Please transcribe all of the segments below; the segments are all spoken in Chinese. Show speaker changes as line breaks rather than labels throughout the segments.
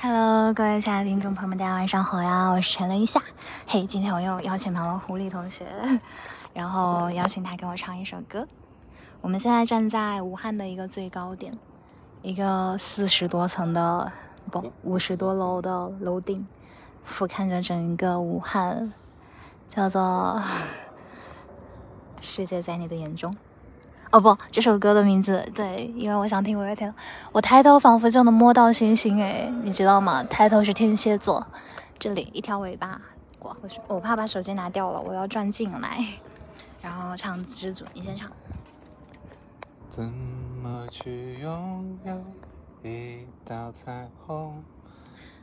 Hello，各位亲爱的听众朋友们，大家晚上好呀！我是陈了一下，嘿，今天我又邀请到了狐狸同学，然后邀请他给我唱一首歌。我们现在站在武汉的一个最高点，一个四十多层的不五十多楼的楼顶，俯瞰着整个武汉，叫做 “世界在你的眼中”。哦不，这首歌的名字对，因为我想听五月天，我抬头仿佛就能摸到星星哎，你知道吗？抬头是天蝎座，这里一条尾巴过去，我怕把手机拿掉了，我要转进来，然后唱知足，你先唱。
怎么去拥有一道彩虹？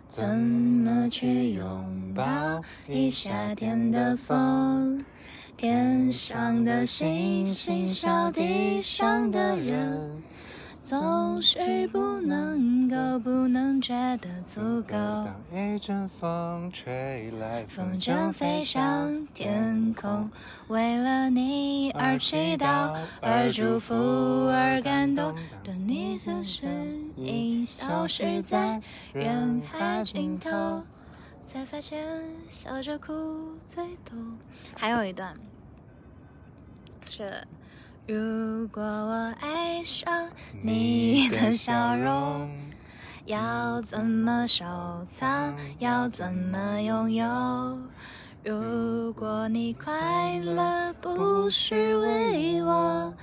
怎么去拥抱一夏天的风？天上的星星笑地上的人，总是不能够不能觉得足够。
当一阵风吹来，
风筝飞上天空，为了你而祈祷，而祝福，而感动。当你的身影消失在人海尽头。才发现笑着哭最痛。还有一段是：如果我爱上你的笑容，要怎么收藏？要怎么拥有？如果你快乐不是为我，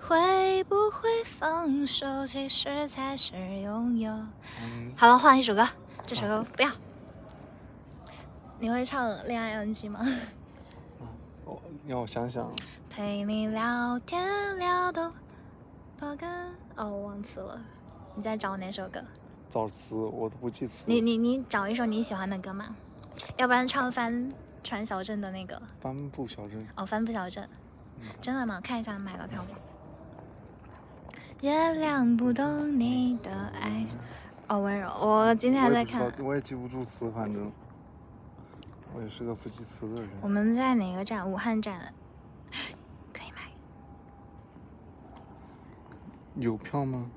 会不会放手？其实才是拥有。好了，换一首歌，这首歌不要。你会唱《恋爱 NG》吗？
我让我想想，
陪你聊天聊到爆肝。哦，我忘词了。你在找哪首歌？
找词我都不记词。
你你你找一首你喜欢的歌嘛？要不然唱帆船小镇的那个。
帆布小镇。
哦，帆布小镇。真的吗？看一下买了票吗？月亮不懂你的爱。哦，温柔。我今天还在看。
我也记不住词，反正。我也是个不记词的人。
我们在哪个站？武汉站，可以买。
有票吗？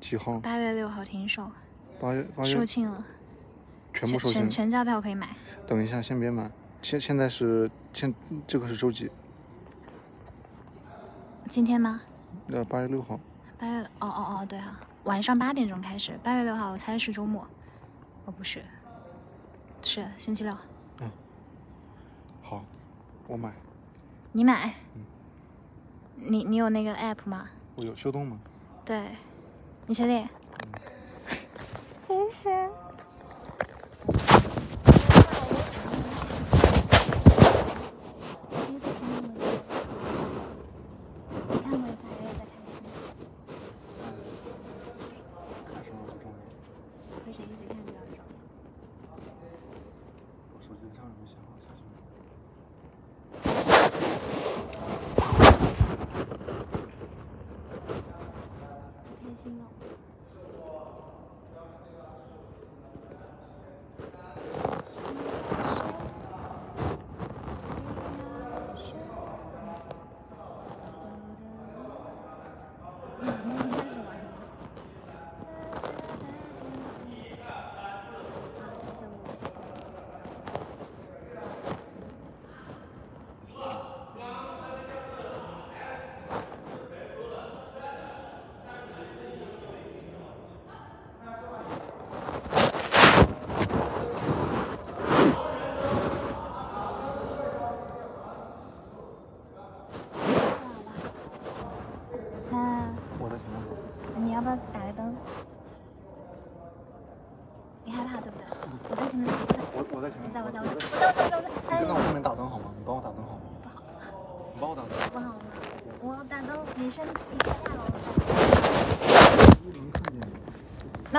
几号？
八月六号停售。
八月八月。
售罄了。
全部售罄。
全全价票可以买。
等一下，先别买。现现在是现这个是周几？
今天吗？
呃，八月六号。
八月哦哦哦，对啊，晚上八点钟开始。八月六号，我猜是周末。哦，不是。是星期六。
嗯，好，我买。
你买？嗯。你你有那个 app 吗？
我有，秀动吗？
对，你确定？谢谢。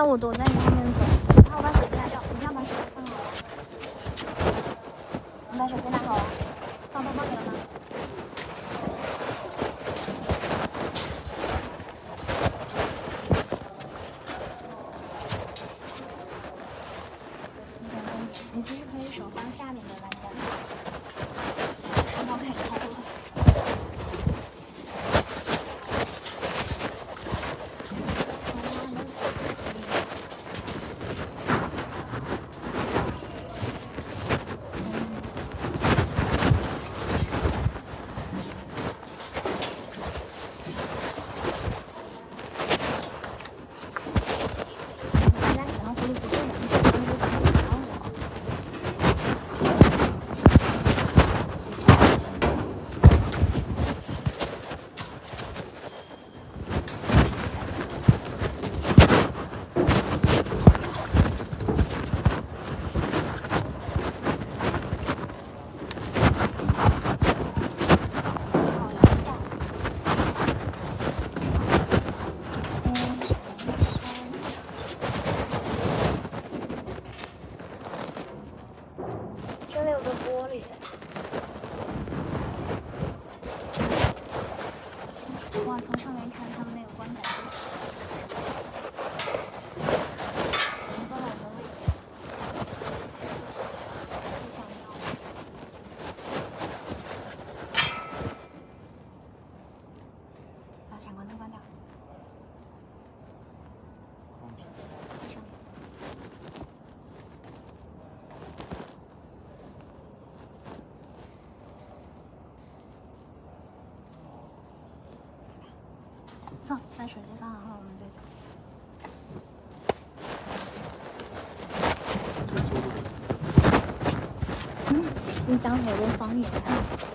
那我躲在你后面你讲好多方言！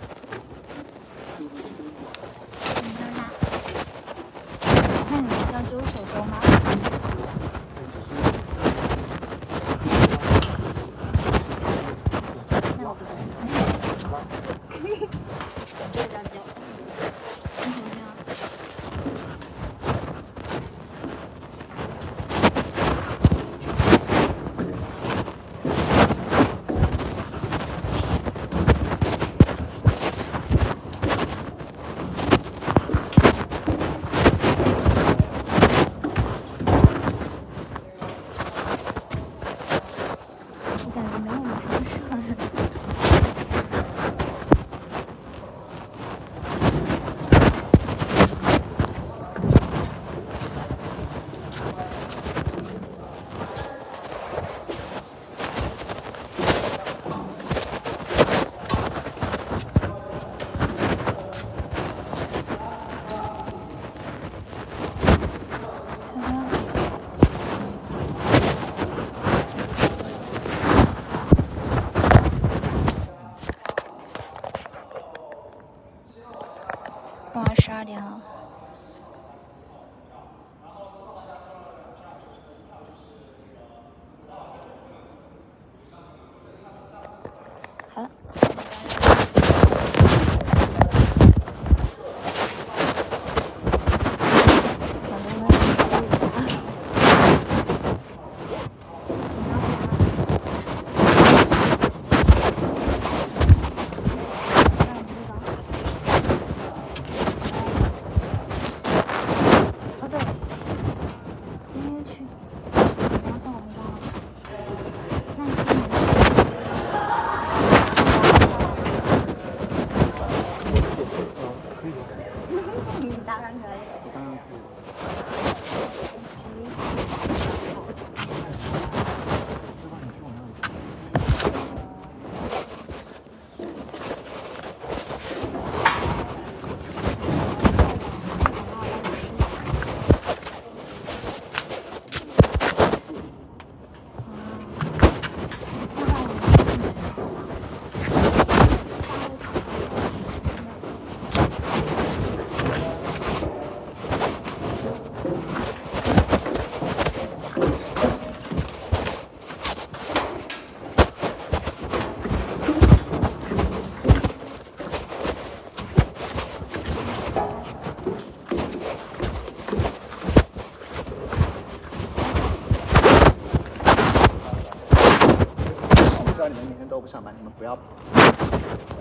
不要
跑。然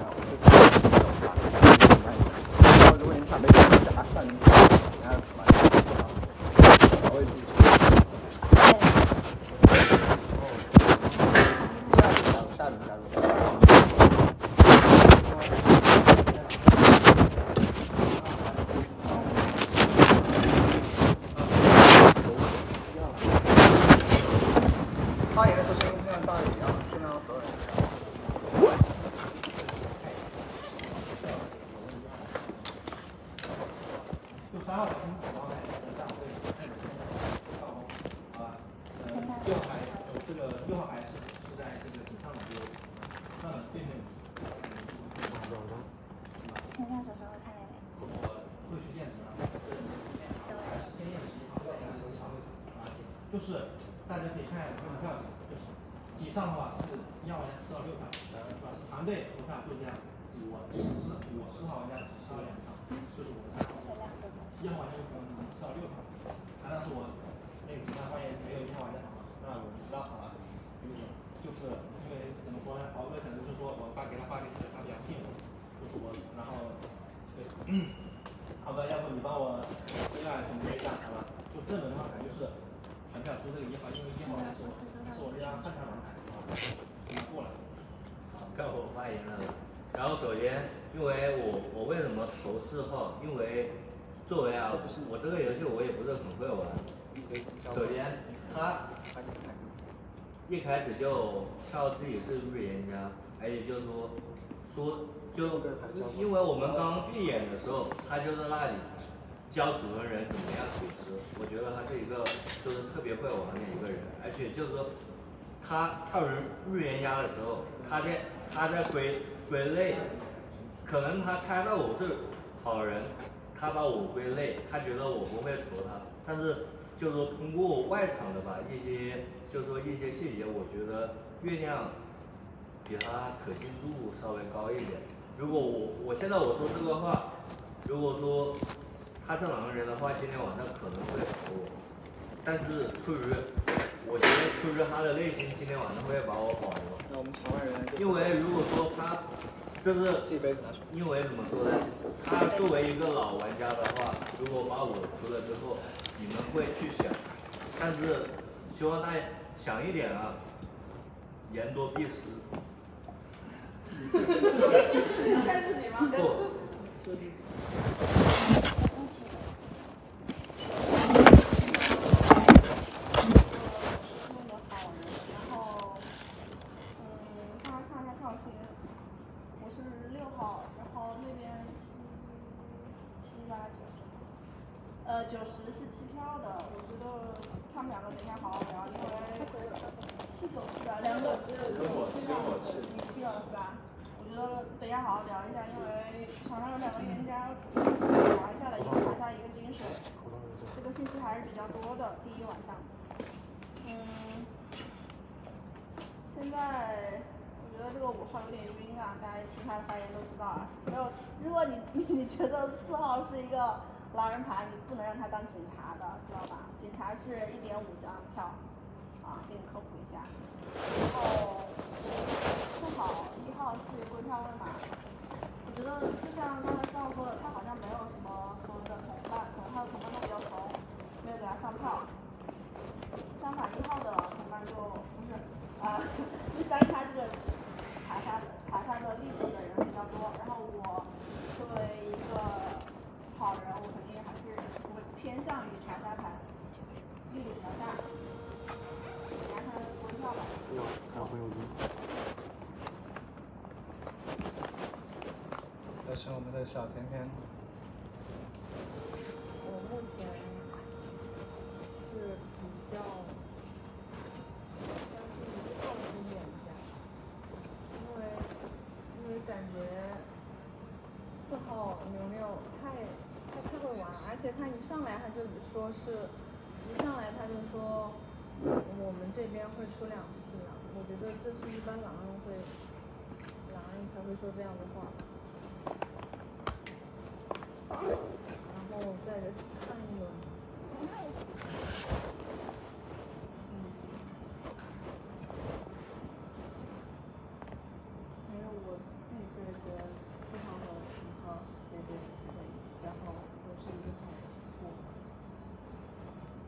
后我就然后如果你们想被打，上你们然后马上我会继续。下轮加入，下轮加入。发言的时候声音尽量大一点啊，尽量所有人。
就三号小心走廊来站会看着上楼，好吧？呃，六号还有这个六号还是是在这个井上的，就那么对面。
线下手手我差点点。
我会去验证的，还是先验十一号，再验十号啊，就是大家可以看一下投票记录，就是井上的话是一号玩家四到六票，呃，是吧？团队投票就这样，我十四我十号玩家只十了两票，就是我的三号。一号玩家就可能四到六票，难道是我那个其他发言没有一号玩家好？那我不知道好吧？就是就是因为怎么说呢？敖哥可能就是说我发给他发给谁，他比较信我，就是我，然后对，嗯，好的，要不你帮我接下来总结一下，好吧？就这轮的话，感觉是全票出这个一号，因为一号是我是我这张看台王牌，好吧？给他过了。
该我发言了。然后首先，因为我我为什么投四号？因为作为啊，我这个游戏我也不是很会玩。首先，他一开始就跳自己是预言家，而且就说说就因为我们刚闭眼的时候，他就在那里，教什么人怎么样组织。我觉得他是一个就是特别会玩的一个人，而且就是说他跳人预言家的时候，他在他在归归类，可能他猜到我是好人，他把我归类，他觉得我不会投他，但是就是说通过外场的吧一些就是说一些细节，我觉得月亮比他可信度稍微高一点。如果我我现在我说这个话，如果说他是狼人的话，今天晚上可能会投我，但是出于我觉得就是他的内心，今天晚上会把我保留。
那我们场外人
因为如果说他就是
这一杯子拿出来
因为怎么说呢？他作为一个老玩家的话，如果把我除了之后，你们会去想，但是希望大家想一点啊，言多必失。
看自己吗？
不，
那个好人，然后，嗯，看看一下票型，我是六号，然后那边是七八九，呃，九十是弃票的，我觉得他们两个等一下好好聊，因为是九十的，两个只有一个七票，你弃了是吧？我觉得等一下好好聊一下，因为场上有两个冤家，聊一下的，一个查杀，一个金水，这个信息还是比较多的，第一晚上。嗯，现在我觉得这个五号有点晕啊，大家听他的发没有，如果你 你觉得四号是一个狼人牌，你不能让他当警察的，知道吧？警察是一点五张票，啊，给你科普一下。然后四号、一号是归票位嘛？我觉得就像刚才四号说的，他好像没有什么所谓的同伴，可能他的同伴都比较怂，没有给他上票。相反，一号的同伴就不是，啊，就相差这个查杀查杀的力度的人比较多，然后我作为一个好人，我肯定还是会偏向于查杀牌，力度比较大。大家看投票吧。
哇，还有很有劲。
但是我们的小甜甜，
我目前是比较相信靠谱演家，因为因为感觉四号牛牛太他太会玩，而且他一上来他就说是，一上来他就说我们这边会出两匹狼，我觉得这是一般狼人会狼人才会说这样的话。然后再看一轮。因为我自己是觉得四号和五号这边可以，然后我是一号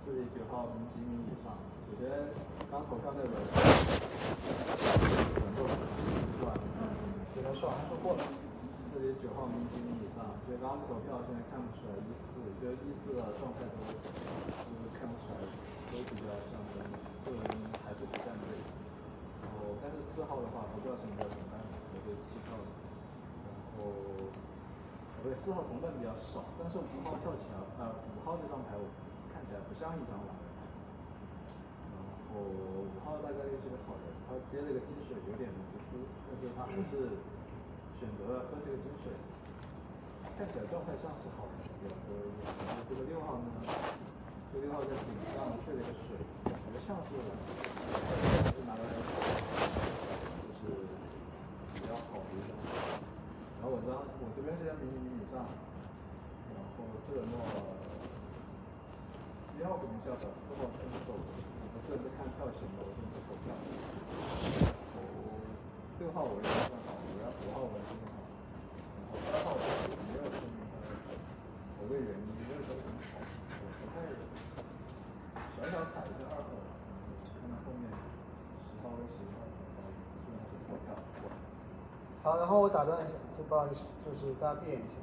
五。
这里九号名几名以上。首先刚投票那轮，很多是吧？给他说完说过了。这里九号名几名以上，所以刚刚投票现在看不出来一四，觉得一四的状态都就是看不出来，都比较像真，个人还是不站队。然后但是四号的话投票是一个同伴，我觉得弃票的。然后不对，四号同伴比较少，但是五号跳起来，呃，五号这张牌我看起来不像一张狼人牌。后五号大概率是个好人，他接了个金水有点无辜，但是他还是选择了喝这个金水，看起来状态像是好人，比较多一点。然后这个六号呢，这个六号在井上兑了一个水，感觉像是是拿来就是比较好的一张。然后我张我这边是在迷你迷你上，然后这诺一号肯定是要找四号先走的，这是看票型的，我先不投票。然后六号我认为算好，然后五号我也是很好，然后三号我没有说明他的投对原因，没有说很好，我不太小小踩一下二号，看到后面十号跟十一号投票，基本上是投票。
好，然后我打断一下，就不好意思，就是大家闭眼一下，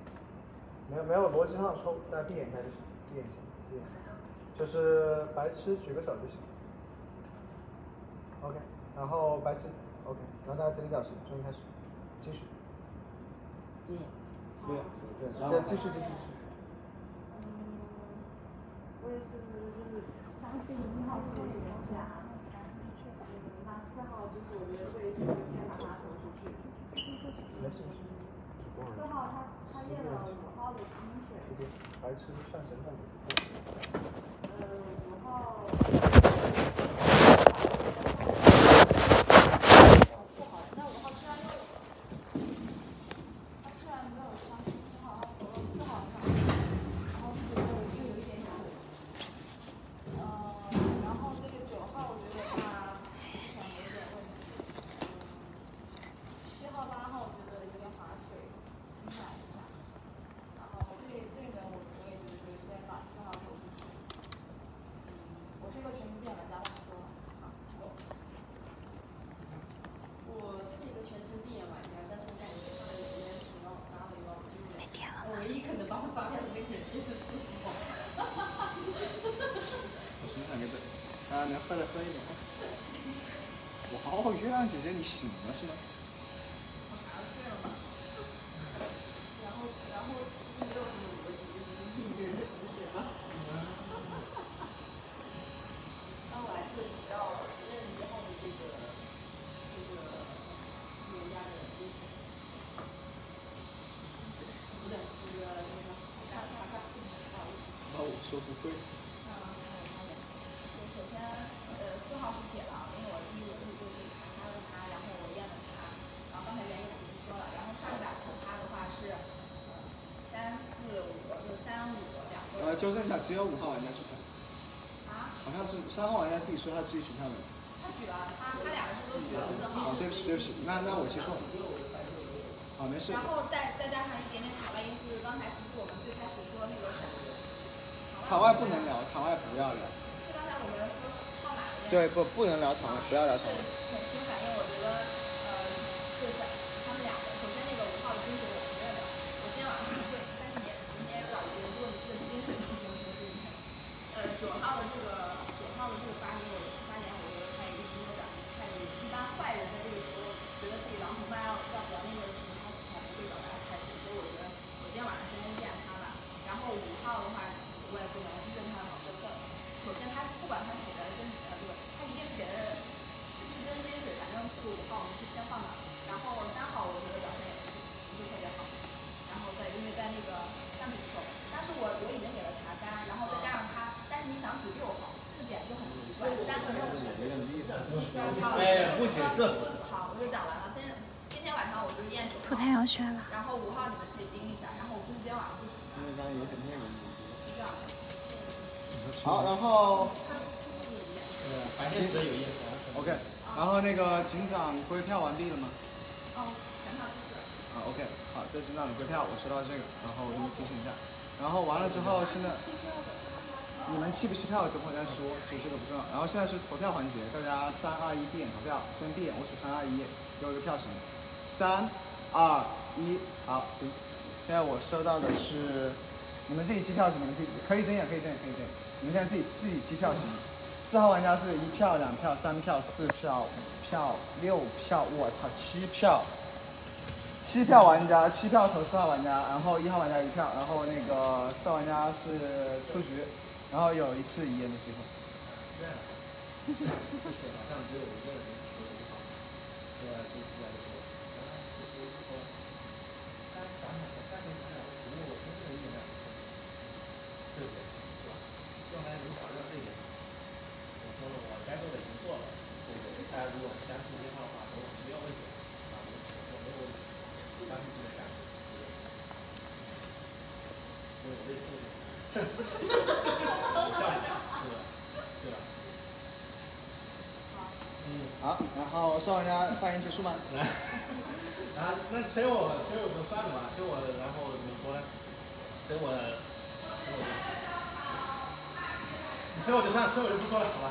没有没有逻辑上的错误，大家闭眼一下就行，闭眼一下，闭眼，就是白痴举个手就行。OK，然后白痴，OK，然后大家整理表情，重新开始，继续。
对，
对，再继续继续继续。
嗯，
我也是，就是相信一号是预言家。那四号就是我觉得会先把他投出去。
没事没事。
四号他他验了五号的精血。
白痴算神的。
呃，五号。不好，那五号居然又，他居然没有相信四号，他投了四号上，然后就就有一点点悔。呃，然后这个九号，我觉得他思想有点问题。七号、八号，我觉得有点划水，轻买一下。然后对对的，我我也觉得就是先把四号投出去。我是一个全职变玩家，我说了。
我是一个全职闭眼玩家，但是我感觉上一个时间挺让我杀了一把，就是唯一可能把我
我欣赏一个，啊，能喝的喝一点。哇哦，月亮姐姐你醒了是吗？
纠正一下，只有五号玩家举票。
啊？
好像是三号玩家自己说他自己举票的。
他举了，他他两个是都举了四号。
哦，对不起对不起，那那我记错了。啊，没事。
然后再再加上一点点场外因素，就是刚才其实我们最开始说那个闪。
场外不能聊，场外不要聊。
是刚才我们说号码的。
对，不不能聊场外，不要聊场外。
己狼同伴要要表那个时候，他才不会表达态度。所以我觉得我今天晚上先验他吧。然后五号的话，我也不能认他的好身份。首先他不管他是给的真呃不，他一定是给的是不是真金水，反正这个五号我们是先放那。然后三号我觉得表现也不是不是特别好。然后在因为在那个上举手，但是我我已经给了查单，然后再加上他，但是你想举六号，这点就很奇怪，三个任务。好，
哎，不解释。
好，我就讲完我就是验九号。
涂太阳穴了。
然后五号你们可以盯一下，然后我估计今天晚上不行。
因为刚刚有点内容。
是这样。
好，然后。
白天时有意思。
OK，然后那个警长归票完毕了吗？
哦，全票是四。
啊，OK，好，这是警长的归票，我收到这个，然后我给你提醒一下。然后完了之后，现在你们弃不弃票，等会再说，就这个不重要。然后现在是投票环节，大家三二一闭眼投票，先闭眼，我数三二一，给我一个票型。三二一，好，行。现在我收到的是，你们自己计票，你们自己可以睁眼，可以睁眼，可以睁眼。你们现在自己自己计票型。四号玩家是一票、两票、三票、四票、五票、六票，我操，七票。七票玩家，七票投四号玩家，然后一号玩家一票，然后那个四号玩家是出局，然后有一次遗言的机会。
对啊。就是好像只有一个人投的好，对啊，这次来说，然后其实说，大家想想，大家想想，如果我真的有点两对不对？是吧？希望大家能找到这一点。我说了，我该做的已经做了，对不对？大家如果相信这套的话，我没有问题，啊，我我没有问题，相信自己的感觉。所以我这做的，笑一下，对吧？对吧？嗯，
好，然后四号玩家发言结束吗？
来，然后那催我，催我就算了吧，催我，然后怎么说呢？催我，催我，你催我就算了，催我就不说了，好吧？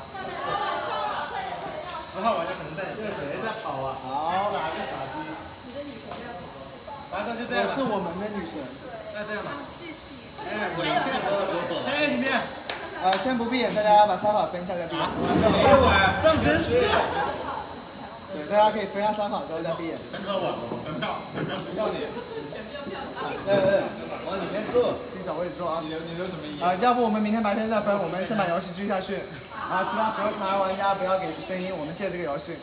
十号玩家可能在，这谁在跑啊？
好，
哪个傻逼？
你的女神要跑。
反正就这样。
我是我们的女神。
那这样吧。哎，我有片，哎，里面。
呃，先不闭眼，大家把三法分一下再闭。
没有啊，这样真是。
对，大家可以分下三好之后再闭眼。
很可我，很漂亮，要你。
对对对，往里面坐，自己找位置坐啊。
你留你留什么意？
啊，要不我们明天白天再分，我们先把游戏继续下去。啊，其他所有场外玩家不要给声音，我们借这个游戏，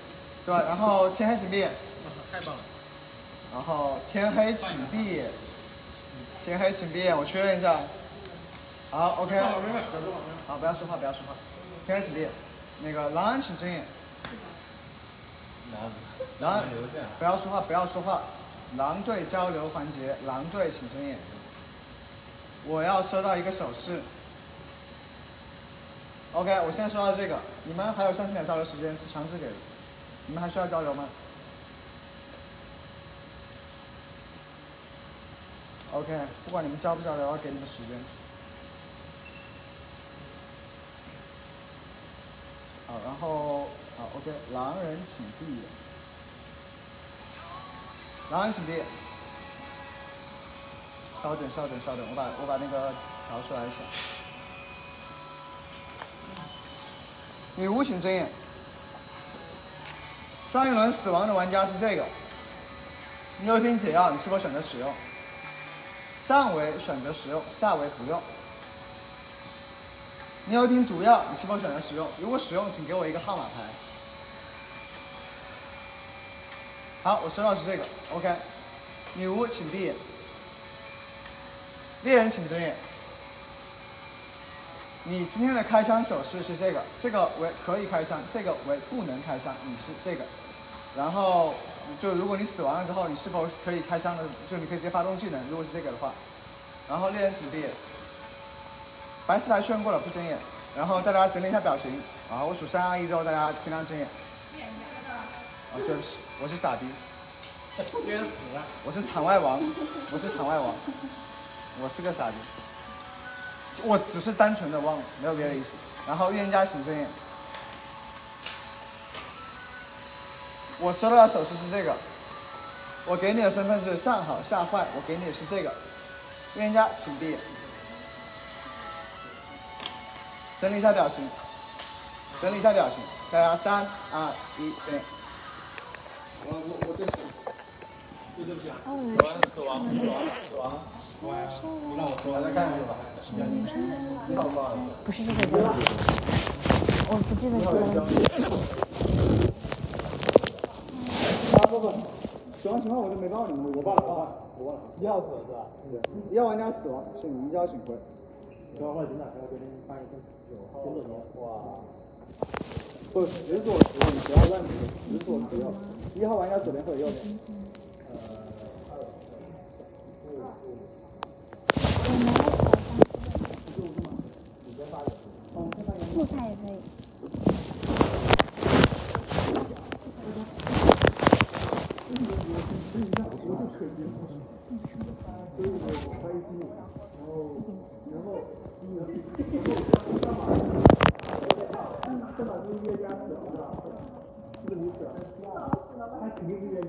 对吧？然后天黑请闭眼。
太棒了。
然后天黑请闭眼。天黑请闭眼，我确认一下。好，OK。好，不要说话，不要说话。天黑请闭眼。那个狼人请睁眼。狼狼，不要说话，不要说话。狼队交流环节，狼队请睁眼。我要收到一个手势。OK，我现在收到这个，你们还有三十秒交流时间，是强制给的。你们还需要交流吗？OK，不管你们交不交流，我给你们时间。好，然后好，OK，狼人请闭眼。狼人请闭眼。稍等，稍等，稍等，我把我把那个调出来一下。女巫请睁眼。上一轮死亡的玩家是这个。你有一瓶解药，你是否选择使用？上围选择使用，下围不用。你有一瓶毒药，你是否选择使用？如果使用，请给我一个号码牌。好，我收到是这个，OK。女巫请闭眼。猎人请睁眼。你今天的开枪手势是这个，这个为可以开枪，这个为不能开枪。你是这个，然后就如果你死亡了之后，你是否可以开枪的？就你可以直接发动技能。如果是这个的话，然后猎人请闭眼。白丝牌确认过了，不睁眼。然后大家整理一下表情。啊，我数三二一之后，大家尽量睁眼。啊，对不起，我是傻逼。我是场外王，我是场外王，我是个傻逼。我只是单纯的忘了，没有别的意思。然后预言家请睁眼。我收到的手势是这个。我给你的身份是上好下坏，我给你的是这个。预言家请闭眼。整理一下表情，整理一下表情，大家三二一，睁眼。
我我我对不起，对不起啊！死亡死亡死亡死不。
是这个歌，我不记得说了。
大部分死亡情况我就没告诉你们，我忘了，我忘了，我忘了。
一号死了是吧？
一号玩家死亡，请移交警徽。
九号警长，还要给您发一份九号。九左哇。
不，十左十，你不要乱指，十左十右。一号玩家左边或者右边。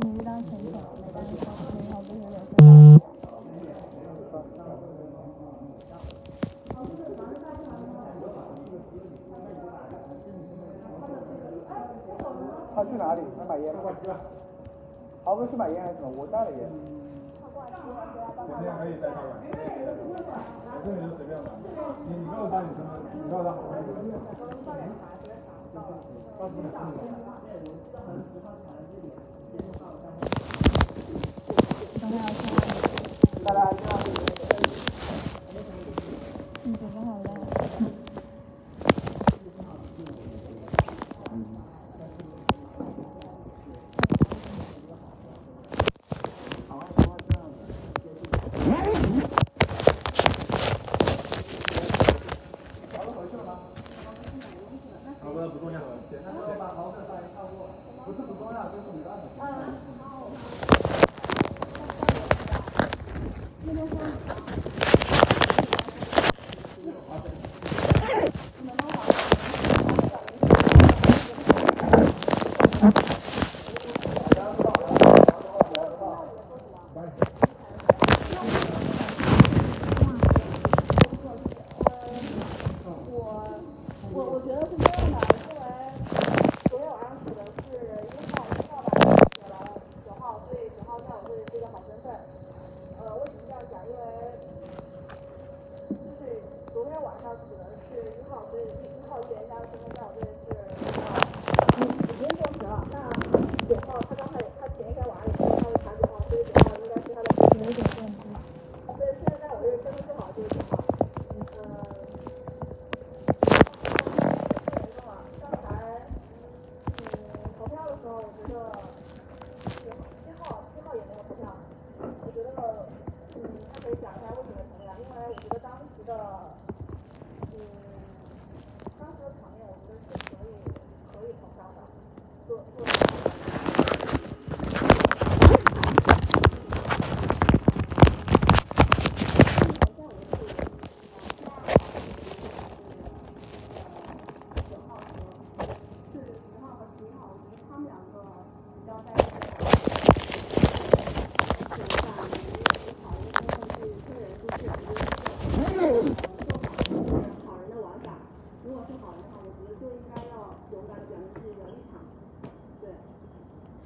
你是当前手，没当前手，然后不是有点分
他去哪里？他买烟吗？他不是去买烟还是什么？我带了烟。
今天可以带他玩，我这里就随便玩。你你告诉他你什么？你告诉他好玩什么？
大家
Ah,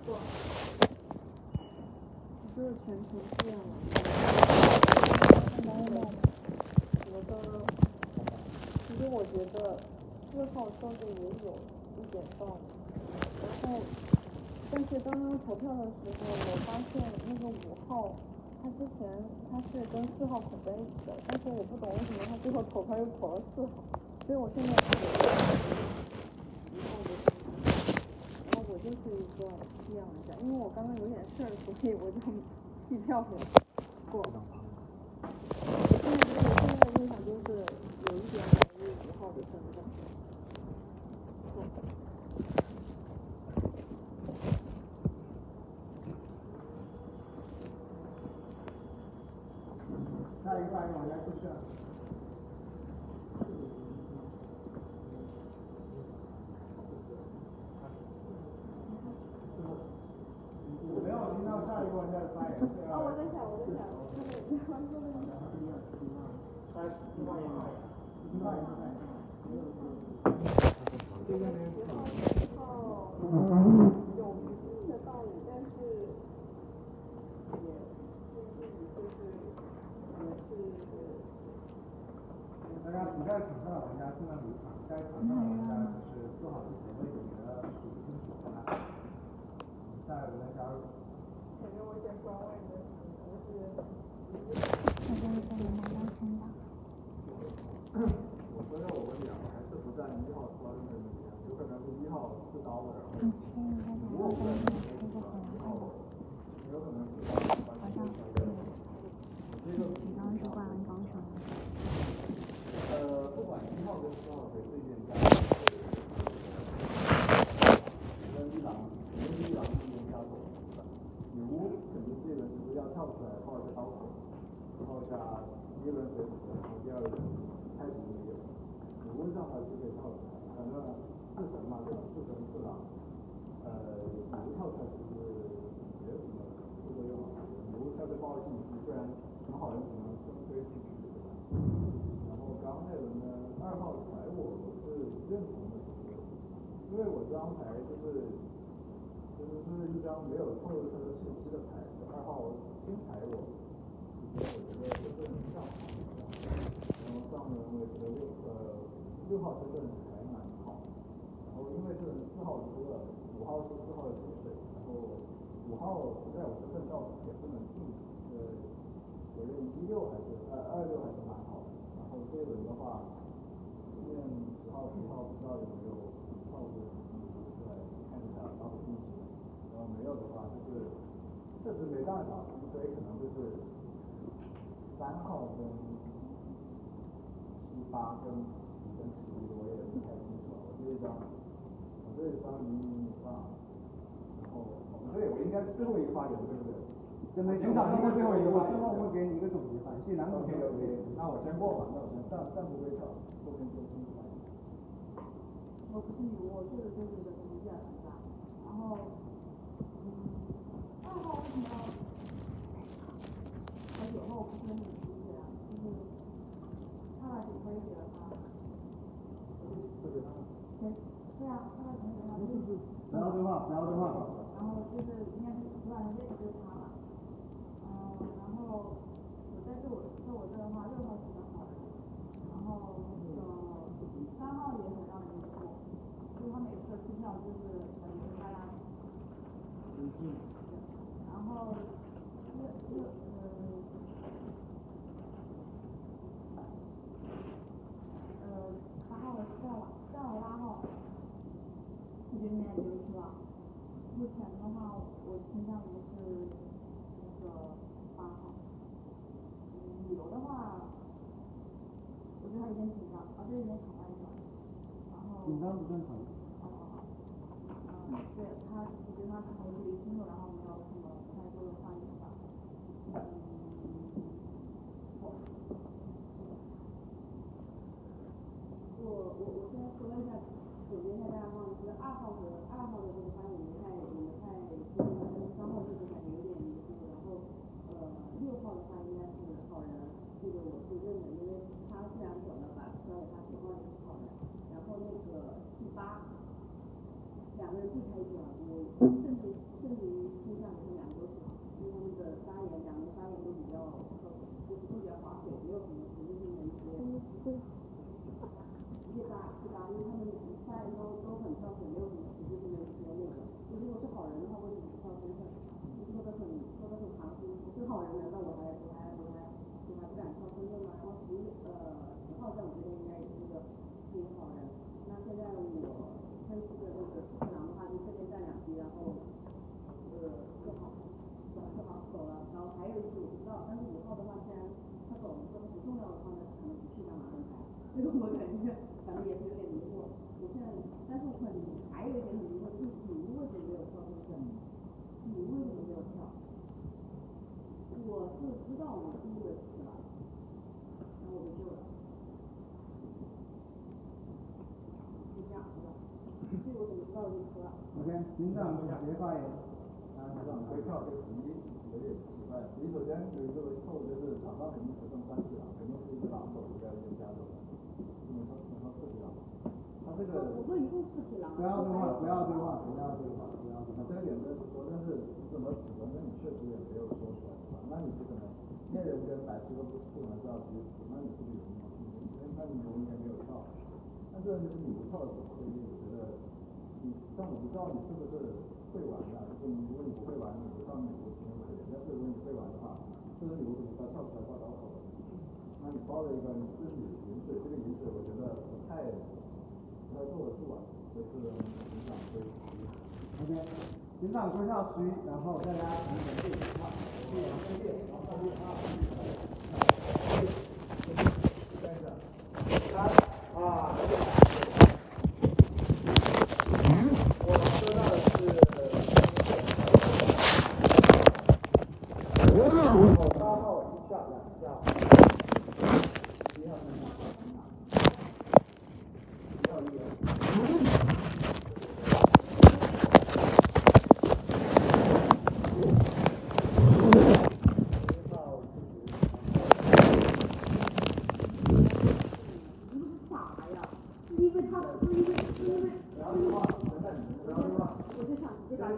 做。就是
全程这样了。我的，其实我觉得四号说的也有一点道理。然后，但是刚刚投票的时候，我发现那个五号，他之前他是跟四号捆在一起的，但是我不懂为什么他最后投票又投了四号，所以我现在觉得。就是一个这样的，因为我刚刚有点事儿，所以我就弃票了。过。现在现在的立场就是有一点犹豫五号的身份。
下一个话题往下继续。没有听到下一个玩家的发言。
啊，我在想，我，的那个。
这个呢？
哦，有一定的道理，但是也就是也是
大家不在场上的是。
大家有没有拿到签到？
我说要我们俩还是不在一号说的那个有可能是一号是刀的，然后如果不在一号，有可能是，
好像是。你刚刚是灌篮高手吗？
呃，不管一号跟四号谁对面加，跟一郎，跟一郎之间加手，女巫肯定这个人就是要跳出来抱一个刀手，然后加一个人水死，然后第二个人开始那个，女巫上来就可以跳出来，反正四神嘛对吧？四神四郎，呃，女巫跳出来其实没有什么副作用啊，女巫跳出来报信息，不然很好人可能生推进去，对吧？然后刚刚那轮呢，二号踩我我是认同的，因为我这张牌就是其实是一张没有透露出信息的牌，二号先踩我，我觉得不是很上，然后上轮我觉得六呃六号身份还蛮好，然后因为这轮四号输了，五号是四号的主水，然后五号不在我身份到也不能进，呃，我觉得一六还是二二六还是蛮好的，然后这一轮的话，后面十号十号不知道有没有套路出来看一下打火信息，然后没有的话就是确实没办法，所以可能就是三号跟七八跟跟十一我也不太清楚，我这一张我这一张零零八，然后对我应该最后一个发言对不对？
真的全场应该最后一个吧，最后我会给你一个总结版，谢谢南总
OK OK，那我先过吧，那我先暂暂不归票，后面就听出来。
我不是女巫，我确实就是？然后，嗯，二号为什么要？和九号只归给了他，不给他了。对，对啊，那个同学他就是。
两个电话，两个电话。
然后就是应该是突然的业绩就他了，嗯，然后，我在这我在我这的话六号是很好的，然后那个三号
也很让人难过，就是他每次出票就是全亏下来。嗯。然后。然后。
紧张不正常。
哦哦哦。嗯，对他，我觉得他可能离心了，然后没有什么太多的发音吧。嗯。我。我我我先说一下，总结一下大家哈，就是二号和二号的这个发音我们太我们太接近了，跟三号就是感觉有点离谱，然后呃六号的话应该是好人，这个我是认的，因为他虽然走了吧，交给他九号也是好人，然后那个七八两个人避开一点，我甚至甚至于倾向于两个都是好，因为他们的发言两个发言都比较就是都比较划水，没有什么实质性的一些。七八七八，因为他们发言都都很跳水，没有什么实质性的一些那个。就如果是好人的话，为什么不跳身份？就说的很说的很含糊，不是好人难道我还我还我还我还不敢跳身份吗？然后十呃十号在我这边应该也是个是一个好人。那现在我分析的这个四郎的话，就这边占两级，然后呃四号四号走了，然后还有一个我不知道，但是五号的话，虽然他走了，说的很重要的话，那可能不是张马人牌。这个我感觉反正也是有点迷惑。我现在，但是我很还有一点很迷惑，就是你为什么没有跳身份？你为什么没有跳？我是知道我第一个词了，然后我就救了。就这样是吧？这我知道就死了
？OK，警长总结发言。
啊，局长回跳这个时机有点奇怪。你首先有一个错误，就是场上肯定只剩三次郎，肯定是一个狼走一个人加走的。你说你说四匹狼，他这个
我说一共四匹狼。
不要对话，不要对话，不要对话，不要对话。
这个点没有说，但是你怎么指责？那你确实也没有说出来，对吧？那你不可能猎人跟白痴都不不能知道彼此，那你是不是有什么信心？因为那你完全没有跳。但是就是你不跳的时候，所以我觉得你，但我不知道你是不是会玩的，就是你如果你不会玩，你不知道你有情有可原。但是如果你会玩的话，这个礼物怎么跳跳出来挂刀口了？那你包了一个你自己的饮水，这个饮水我觉得不太不太坐得住啊，就是警长归十一。
OK，警长归到十一，然后大家从本地啊，第两分列，然后列啊，再一个，三二一。我收到的是，然后八号一下两下，一号三下，一号一。
傻呀！因为他是因为是因为，我就想这个。
然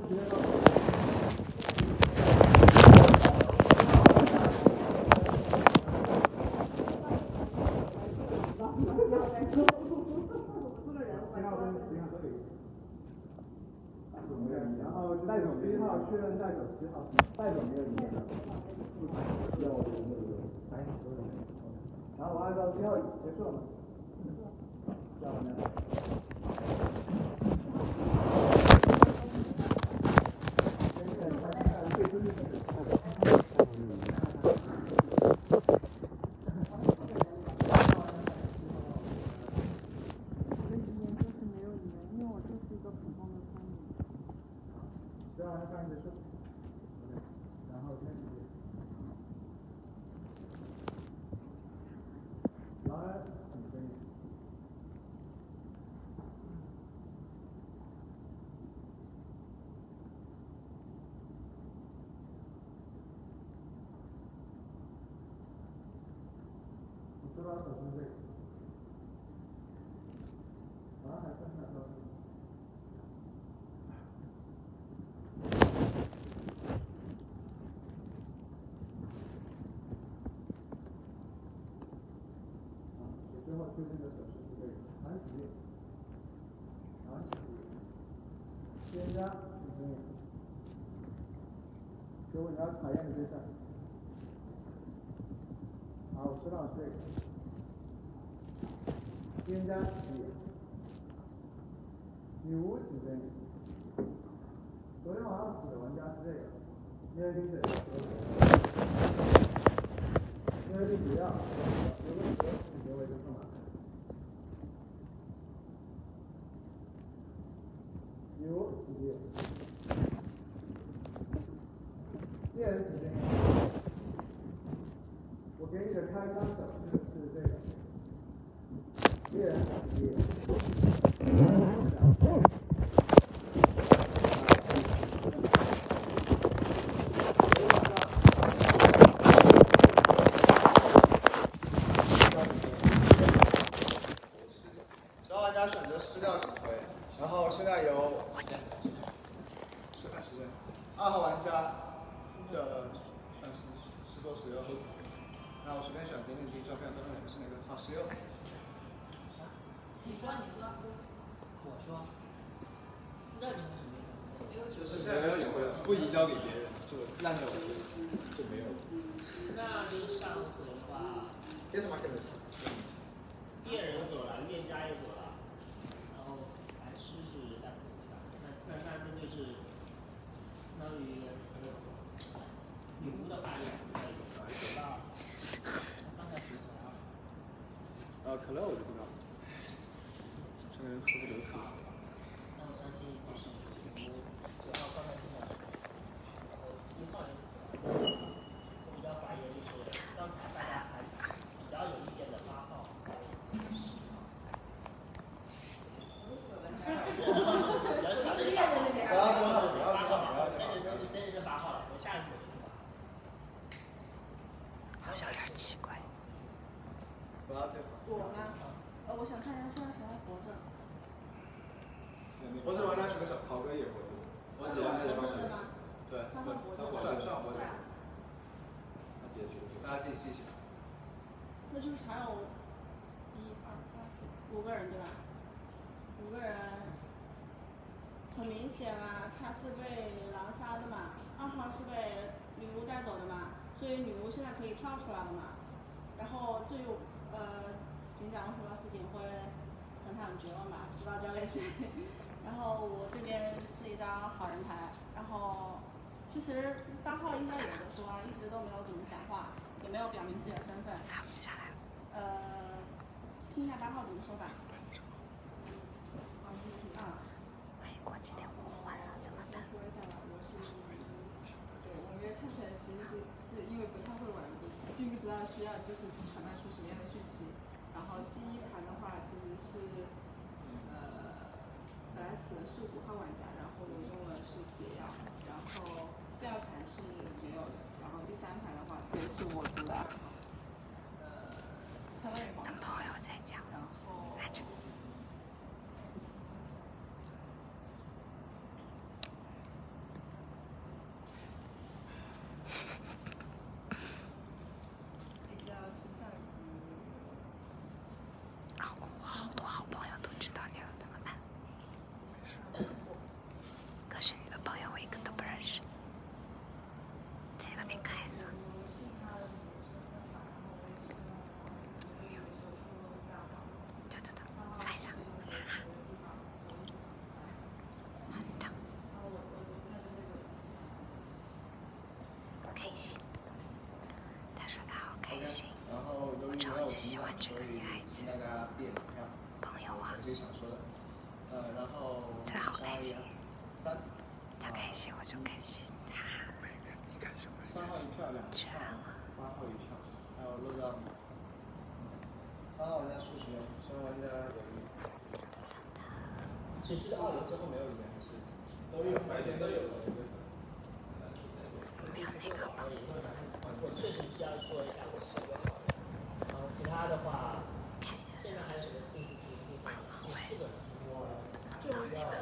后带走十一号确认带走十号，带走没有影响。然后我按照最后结束了吗？这样呢？
就是没有语言，因为我就是一个普通的村民。
这样来看结束。然后开始。来，你可以。你收到手机这个。啊，还剩下多少？最后确定的手势是这个，安息，安息，添加，嗯，给我你要考验的对象。好，我知道这个，添加起，女巫指针。昨天晚上死？的玩家是这个，因为就是，因为是主要，
显啊，他是被狼杀的嘛，二号是被女巫带走的嘛，所以女巫现在可以跳出来了嘛。然后至于呃，警长为什么要撕警徽，可能他很绝望吧，不知道交给谁。然后我这边是一张好人牌，然后其实八号应该有的说啊，一直都没有怎么讲话，也没有表明自己的身份。
下来了。
呃，听一下八号怎么说吧。啊。
万一过几天我换了怎么办？
说一下吧，我是，对，我约看起来其实是，就因为不太会玩，并不知道需要就是传达出什么样的讯息。然后第一盘的话其实是，呃，本来死的是五号玩家，然后我用了是解药，然后第二盘是没有的，然后第三盘的话对是我读的二号，呃，相当于黄
等朋友再讲。
然后
来着。
比较倾向于。
啊，我好多好朋友都知道你了，怎么办？可是你的朋友我一个都不认识。在外面看一下。等等等，看一下。哪里的？开心。他说他好开心。
然后由于没有
超级喜欢这个女孩子朋友啊
我，自己想说的。呃，然后
这好开心。
三，
他开心我就开心，哈哈。
你看什么？三号一票，两
全
票，
了。
八号一票，还有漏掉。三号玩家数学，三号玩家有一。
其实
是二轮之后没有赢还是？
都有，白天都有。
没有那个吗？
我确实需要说一下，我是一个好人。然后其他的话，现在还有什么信息的地方？就四个人，我
就四个人。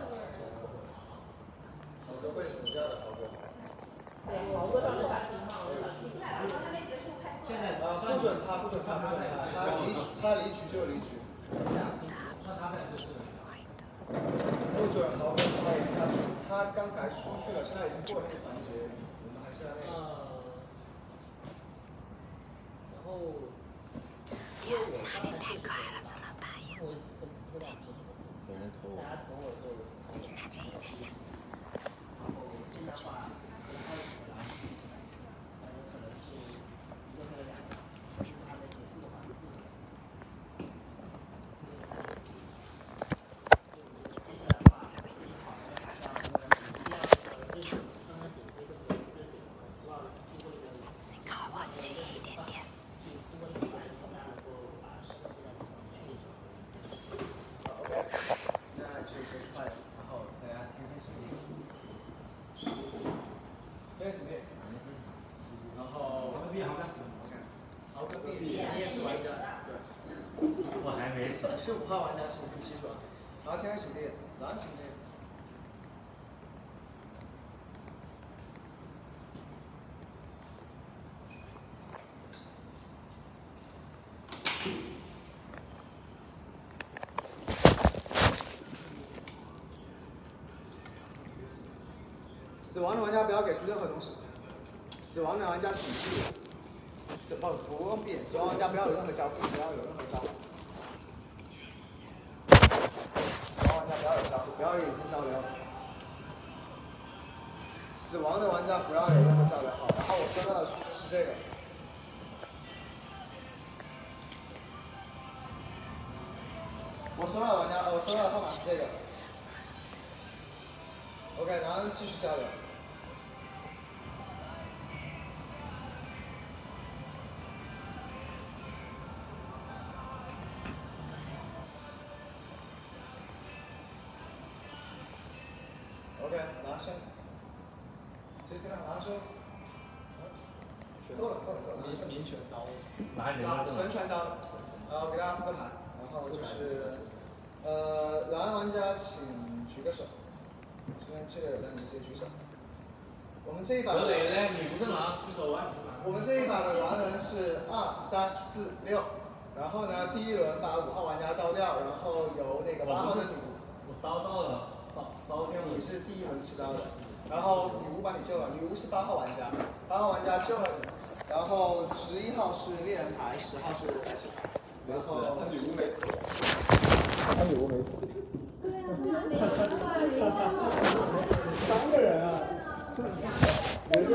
好哥会死掉的，好哥。
对，豪哥到底啥情况？
现在
啊，不准插，不准插，不准插。他离，他离局就离局。
那他俩就是。
不准豪哥发言，他出，他刚才出去了，现在已经过了那个环节，我们还是要那个。
后，因为我
太可爱了，怎么办呀
就，
你拿这一下下。
然后现在的话，然后回来，反正可能是一个或者两个，就是还没结束的话，四个。接下来的话，第一好的话，第二个就是刚刚警徽的这个热点，我希望经过一个
你靠我近一点点。
就经过一个反应，大家
没死。
是五号玩家请出七转，然后天使猎，蓝请猎。死亡的玩家不要给出任何东西。死亡的玩家请记，死不不用变，死亡玩家不要有任何交互，不要有任何交互。死亡玩家不要有交互，不要有眼神交流。死亡的玩家不要有任何交流。好，然后我收到的数字是这个。我收到的玩家，我收到的号码是这个。OK，然后继续交流。这一把的。
何磊嘞？你不是狼，举手啊！
我们这一把的狼人是二三四六，然后呢，第一轮把五号玩家刀掉，然后由那个八号的女巫。
我刀到了，刀刀掉了。
你是第一轮吃刀的，然后女巫把你救了，女巫是八号玩家，八号玩家救了你，然后十一号是猎人牌，十号是开始牌，然后
他女巫没死，他女巫没死。三个人啊！人家是漂亮的，他他肯定是两个人我知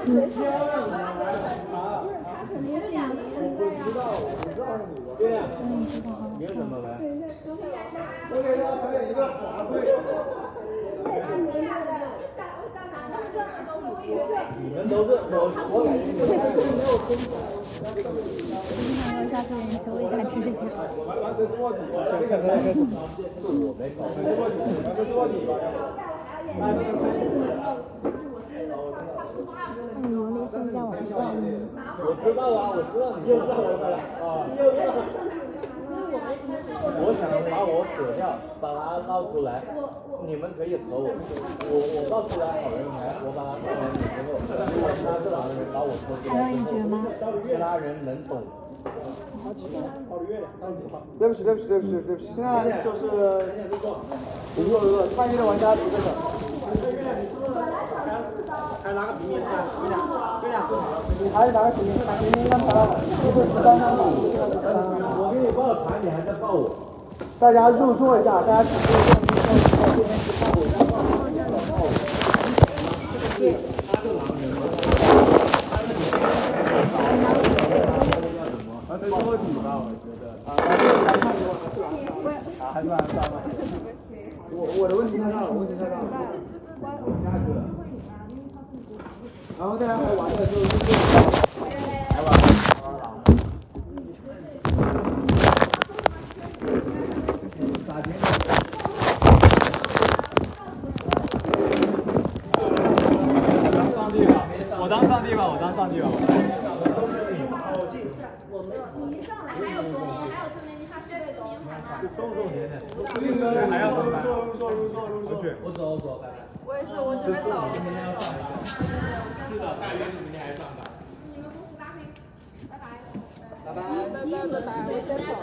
道，我知道你的。对呀，你怎么来？我给他表演一个滑跪。你们都是我，我感觉你们是没有分
看一下做人修一下指甲。
完完全是卧底，这个才是我没搞，这是卧底，这是卧底吧？
那你微信在网上。
我知道啊，我知道你又知道我了啊。我想把我舍掉，把它倒出来，你们可以投我。我我倒出来好人牌，我把它放完之后，其他这两个人把我拖出来之后，其他人能懂。
对不起，对不起，对不起，对不起，现在就是，如果如果参与的玩家举个。
还拿个平面，对呀，对呀，
你还是拿个平面，平面看他，就是，
我给你报了盘，你还在报我。
大家入座一下，大家请入座，你看这边是看我家报我，家报我。
他是狼人吗？啊，这是卧底吧？我觉得。啊，来看给我，是狼人。啊，还是狼人吗？
我我的问题太大了，我问题太大了。
价格。
然后大家玩的时候就是。
来玩。打劫。上帝吧，我当上帝吧，我当上帝吧。
你上来还有说明，还有说明，他是那种
重重点点。
林哥，
还要
入座，入座，入座，入座。
我走，我走，拜拜。
我也是，我准备走。
明天要上班。是的，大约你明天还上班。
你们公司拉黑，拜拜。
拜拜。
拜拜，我先走。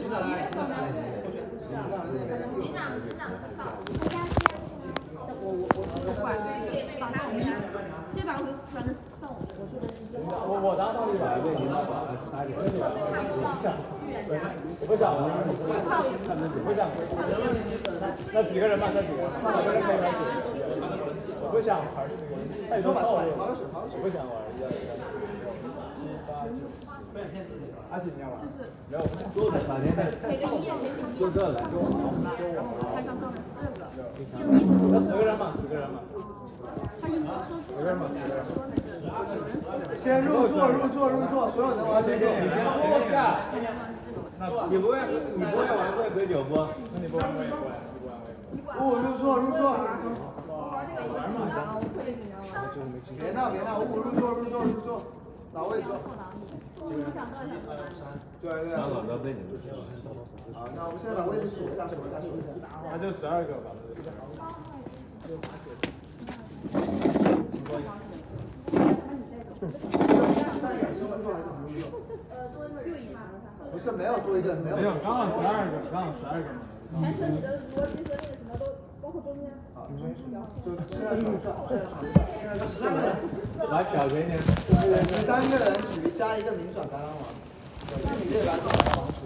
警长来，警长来。
警长，警长可靠。这把我就反正送我。
我我当上帝吧，对，你当差点。我不想，我不想，我不想。那几个人吧，那几个，我不想玩这个，太多套路了。我不想玩，一二三四五六七八九。阿喜你要玩？没有，就在哪天在？就这来，就我，就我。要十个人嘛，十个人嘛。十个人嘛，十个人。
先入座，入座，入座，所有人玩这个。
你先过去啊！那你不会，你不会玩会喝酒不？那你不玩我也不玩，你不玩我也不玩。
五，入座，入座。
玩嘛，
别闹，别闹，五，入座，入座，入座。哪位做？
你想多少小时吗？
对对。
三老高背景
好，那我们现在把位置数一下，数一下，数一下。
那就十二个吧。
不是没有多一个，没有。
没有，刚好十二个，刚好十二个嘛。
全程你的逻辑和那个什么都
好，就现在数算，现在就十三个人。
来表决一点。
十三个人。局加一个民转白狼王。那你这把转白狼王出。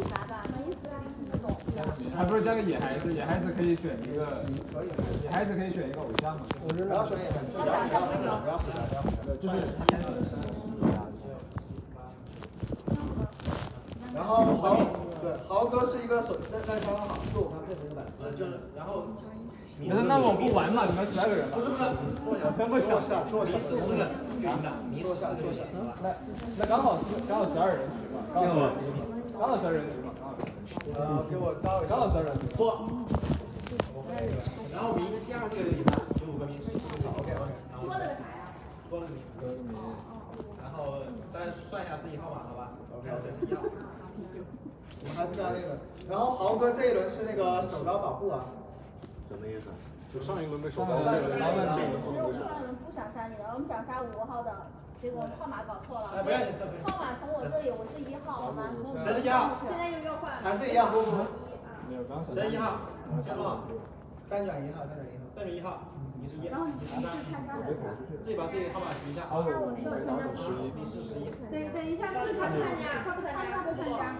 还不是加个野孩子，野孩子可以选一个，野孩子可以选一个偶像嘛？
不要选野孩子，不要不要不要，就是。然后豪，对，豪哥是一个手，那那刚刚好，就我们配合一个版，
就是然后。
可是那我不玩嘛？你们十二个人嘛？
不是不是，
真不想。
坐下坐下，
四个，
坐下坐下。
那那刚好是刚好十二人局嘛？刚好刚好十二人局嘛？
呃，给我倒一
刚好十二人局。
坐。然后名第二个有十五个名，
好，OK OK。
多了个啥呀？
多了个名，多了个名。然后再算一下自己号码，好吧？OK，谁是一号？
我还是刚那个，然后豪哥这一轮是那个手刀保护啊。
什么意思？
就上一轮没手刀，
上一轮
其实我们上一轮不想杀你的，我们想杀五号的，结果号码搞错了。
哎，不要紧，
号码从我这里，我是一号，好吗？
谁是一号？
现在又要换。
还是一样，不不不。
没有，刚
谁一号？先说。
单转一号，单转一号。
单转一号，你是一。
号你是参加的。
自己把自己号码举一下。
啊，我十一，
你是十一。
等等一下，是他参加，他不参加，他不参加？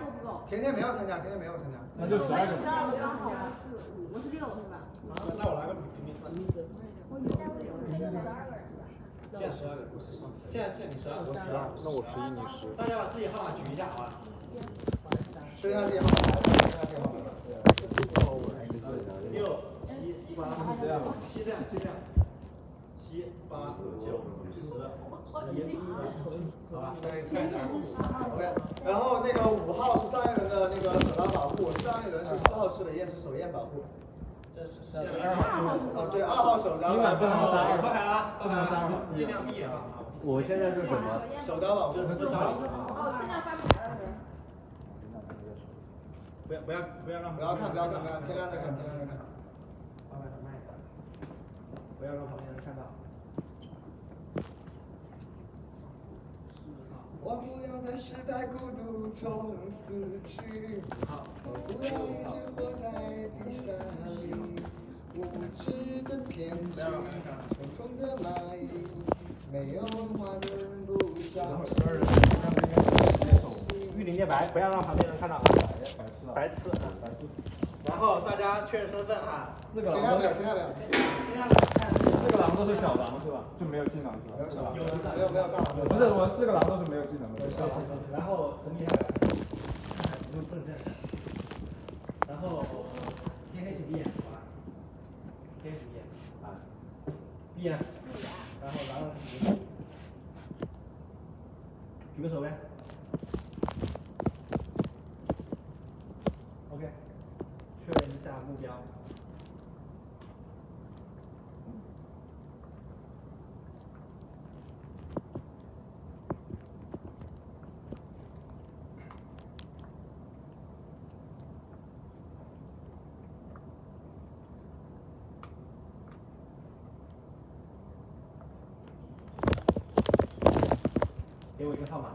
甜甜没有参加，甜甜没有参加。
那就十二个。
十二个刚好四五，我是六是吧？
那我拿个平民分。
我十二个人？
现在十二个，我是十。现在现在你十二，我十二。
那我十一，你十。
大家把自己号码举一下，好吧？
说一下自己号码，说一下自己号码。
六七八这样，七这样，七这样，七八九十十一，好吧？大家看一下。
OK，然后那个五号是上一轮的那个手刀保护，上一轮是四号吃的烟是手焰保护。
这是二号。
哦，对，二号手刀。
今晚不能杀。
发牌了，发牌了，尽量闭眼啊。
我现在是什么？
手刀保护。
哦，现在发牌了。
不要不要不要让
不要看不要看不要天亮再看天亮再看。
发牌很慢的，不要让旁边人看到。
我不要在时代孤独中死去，我不要一直活在地下里，无知的骗局，匆匆的蚂蚁，没有文化的人不相信。
玉林念白，不要让旁边人看到啊！白痴啊！白痴。然后大家确认身份啊！
四个狼都是，四个狼都是小狼是吧？就没有技能是吧？
没有小狼，没有没有大狼。
不是，我四个狼都是没有技能的。
小狼然后整理下来，不是这样。然后天黑请闭眼，好吧？天黑请闭眼啊！闭眼。然后然后举举个手呗。OK，确认一下目标。给我一个号码。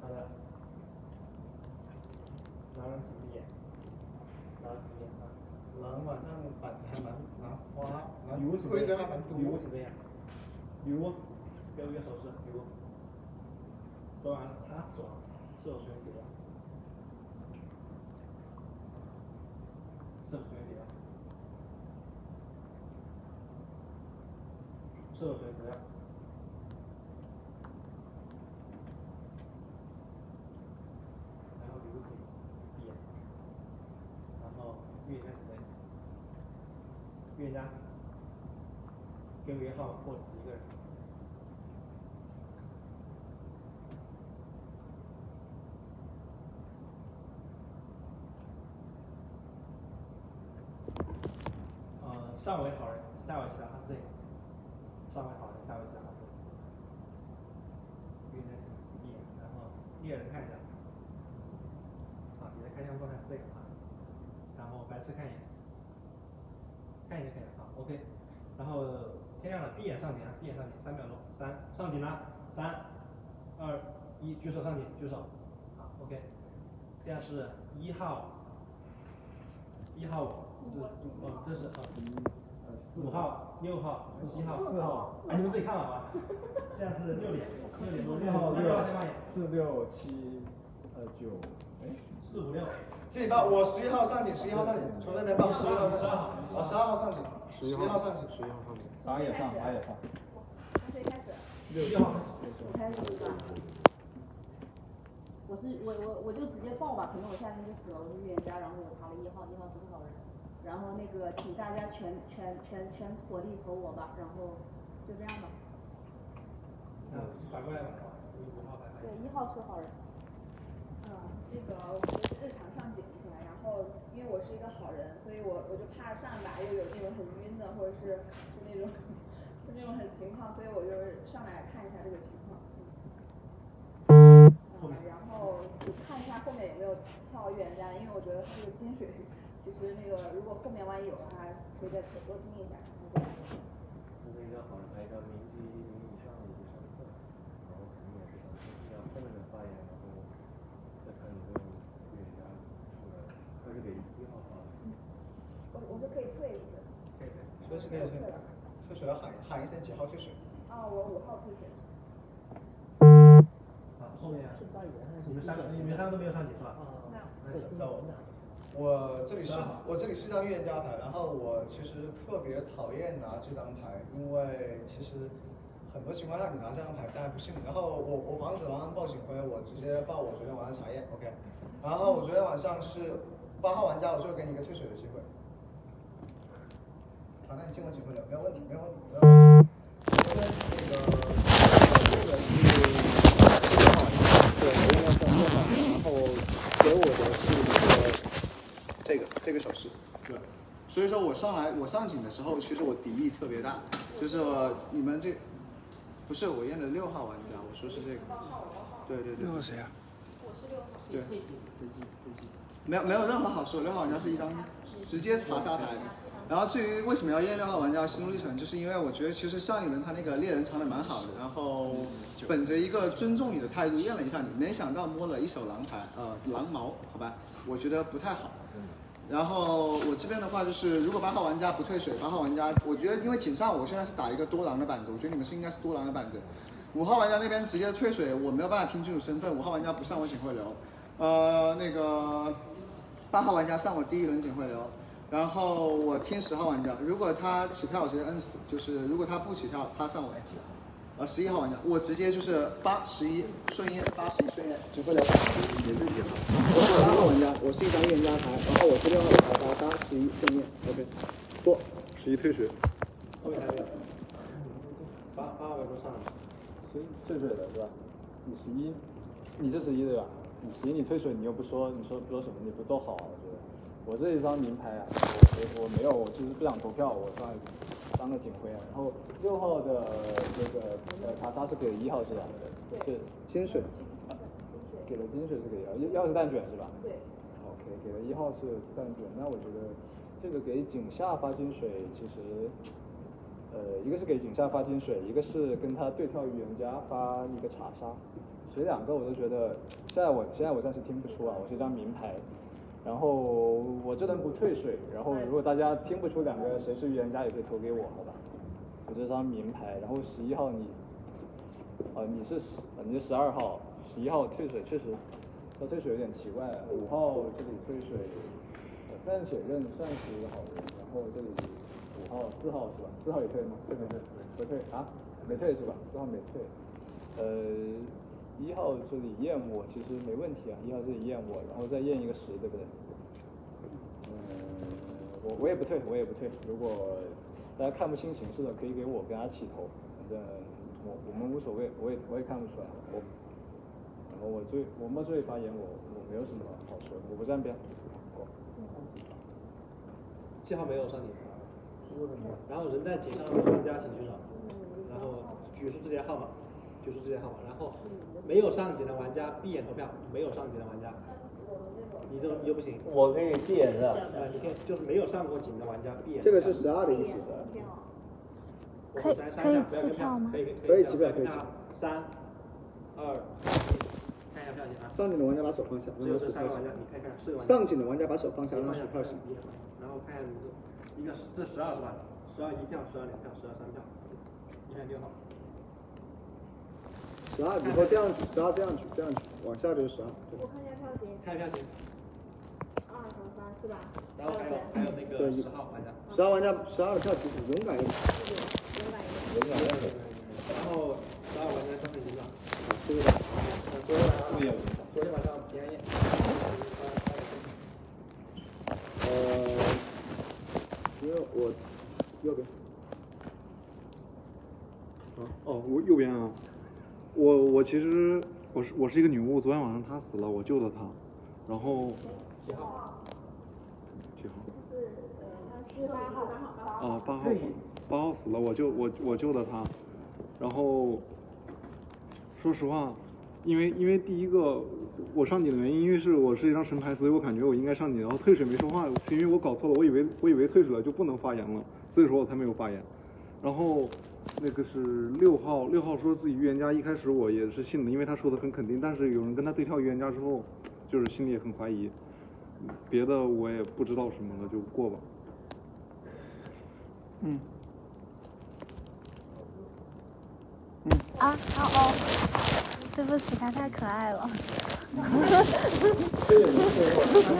好的。狼人请闭眼。狼人闭眼啊。
狼晚上板子还蛮蛮花，蛮
女巫请
规则还蛮多。
女巫请闭眼。女巫，给我一个手势，女巫。说完，他死亡，是否随缘解掉？是否随缘解掉？是否随缘解掉？然后女巫请闭眼，然后预言家准备，预言家，给我一个号或者是一个人。上为好人，下为其他，这个上为好人，下为其他。运在猎，然后猎人看一下，啊，你的开枪状态是这个啊，然后白痴看一眼，看一眼就可以了啊，OK，然后天亮了，闭眼上警啊，闭眼上警，三秒钟，三上警了，三二一，举手上警，举手，好，OK，现在是一号，一号五，这哦这是啊五号、六号、七号、四号，哎你们自己看好吧，现在是六点，六点多，
六号六
号。先放眼，
四六七呃九，哎，
四五六，
自己报，我十一号上警，十一号上警，从那边报，十一号，
十二号
啊，十二号上警，十一号上警，
十一号上面，打野上，打野上，
从谁开始？
六号
开始开始是吧？我是我我我就直接报吧，可能我下面就死了，我是预言家，然后我查了一号，一号是不好人，然后那个请大家全全全全火力投我吧，然后就这样吧。
嗯，反过来吧，五号拜拜。
对，一号是好人。
嗯，这个我是日常上警出来，然后因为我是一个好人，所以我我就怕上把又有那种很晕的，或者是是那种 是那种很情况，所以我就是上来看一下这个情况。然后就看一下后面有没有跳预言家的，因为我觉得他这个金水，其实那个如果后面万一有的话，可以再多听一下。
这是一个好人，还有一个名级零以上的一个身份，然后肯定也是想听一下后面的发言，然后再看有没有预言家出来，还是给一号发。
我我是可以退是不是？
可以可以。
随时可以退，退水要喊喊一声几号退水。
啊，我五号退水。
啊，后面你们三个你们三个都没有上警是吧？
没有。
那就
到我。我这里是，我这里是张预言家牌，然后我其实特别讨厌拿这张牌，因为其实很多情况下你拿这张牌大家不信。然后我我防止狼人报警徽，我直接报我昨天晚上查验，OK。然后我昨天晚上是八号玩家，我就给你一个退水的机会。好，那你进我警徽流，没有问题，没有问题。没有问题昨天那个这个然后给我的是一个这个这个手势，对。所以说我上来我上警的时候，其实我敌意特别大，就是你们这不是我验的六号玩家，我说是这个，对对对。
六号谁啊？
我是六号。
对。没有没有任何好说，六号玩家是一张直接查杀牌。然后至于为什么要验六号玩家心路历程，就是因为我觉得其实上一轮他那个猎人藏的蛮好的，然后本着一个尊重你的态度验了一下你，没想到摸了一手狼牌，呃狼毛，好吧，我觉得不太好。然后我这边的话就是，如果八号玩家不退水，八号玩家，我觉得因为井上我现在是打一个多狼的板子，我觉得你们是应该是多狼的板子。五号玩家那边直接退水，我没有办法听清楚身份，五号玩家不上我警徽流，呃那个八号玩家上我第一轮警徽流。然后我听十号玩家，如果他起跳我直接摁死，就是如果他不起跳，他上我。呃，十一号玩家，我直接就是八十一顺验，八十一顺验，警徽流八十一，也是几号？我是八号玩家，我是一张预言家牌，然后我是六号牌，八八十一顺验，OK，过，
十一退水，
后面还有没有？
八八号不上，十一退水的是吧？你十一，你是十一对吧？你十一你退水，你又不说，你说说什么？你不做好，我觉得。我这一张名牌啊，我我没有，我其实不想投票，我上来当个警徽啊。然后六号的那个呃他他是给一号是吧？是金水，给了金水是给一号，一号是蛋卷是吧？
对。
OK，给了一号是蛋卷，那我觉得这个给井下发金水，其实呃一个是给井下发金水，一个是跟他对跳预言家发一个查杀，其实两个我都觉得，现在我现在我暂时听不出啊，我是一张名牌。然后我这轮不退水，然后如果大家听不出两个谁是预言家，也可以投给我，好吧？我这张名牌，然后十一号你，啊你是十，你是十二号，十一号退水确实，他退水有点奇怪，五号这里退水，暂且认算是一个好人，然后这里五号四号是吧？四号也退吗？退没退？没退啊？没退是吧？四号没退，呃。一号这里验我其实没问题啊，一号这里验我，然后再验一个十，对不对？嗯，我我也不退，我也不退。如果大家看不清形势的，可以给我跟他起头，反正我我们无所谓，我也我也看不出来。我然后我最我们这里发言我我没有什么好说，我不站边。
七号没有上警，然后人在井上的玩家请举手，然后举出自己的号码，举出自己的号码，然后没有上井的玩家闭眼投票，没有上井的玩家，你就你就不行。
我可以闭眼的。
呃，你看就是没有上过井的玩家闭眼。
这个是十二的意思。
可以可以弃票吗？可以
可以弃票，可以弃。
三、二、看一下票型啊。
上井的玩家把手放下，让他数票型。上井的玩家把手放下，让他数票型。
然后看一下名字，一个这十二是吧？十二一票，十二两票，十二三票，一看六号。
十二以后这样举，十二这样举，这样举，往下就是十二。
我看一下票型。
看一下票型。
二和三是吧？
然后还有还有那个十号玩家。
十号玩家，十二的票举勇敢一点。
勇敢一点。
勇敢一点。
然后十二玩家都很勇敢。
对的。
昨天晚上没有。昨天晚上平安夜。
呃，因为我右边。
啊哦，我右边啊。我我其实我是我是一个女巫，昨天晚上她死了，我救了她，然后
几号？
几号？
是呃，是八号，八号。
啊，八号，八号死了，我救我我救了她，然后说实话，因为因为第一个我上井的原因，因为是我是一张神牌，所以我感觉我应该上井，然后退水没说话，是因为我搞错了，我以为我以为退水了就不能发言了，所以说我才没有发言，然后。那个是六号，六号说自己预言家，一开始我也是信的，因为他说的很肯定。但是有人跟他对跳预言家之后，就是心里也很怀疑。别的我也不知道什么了，就过吧。嗯。
嗯。啊，好哦，对不起，他太可爱了。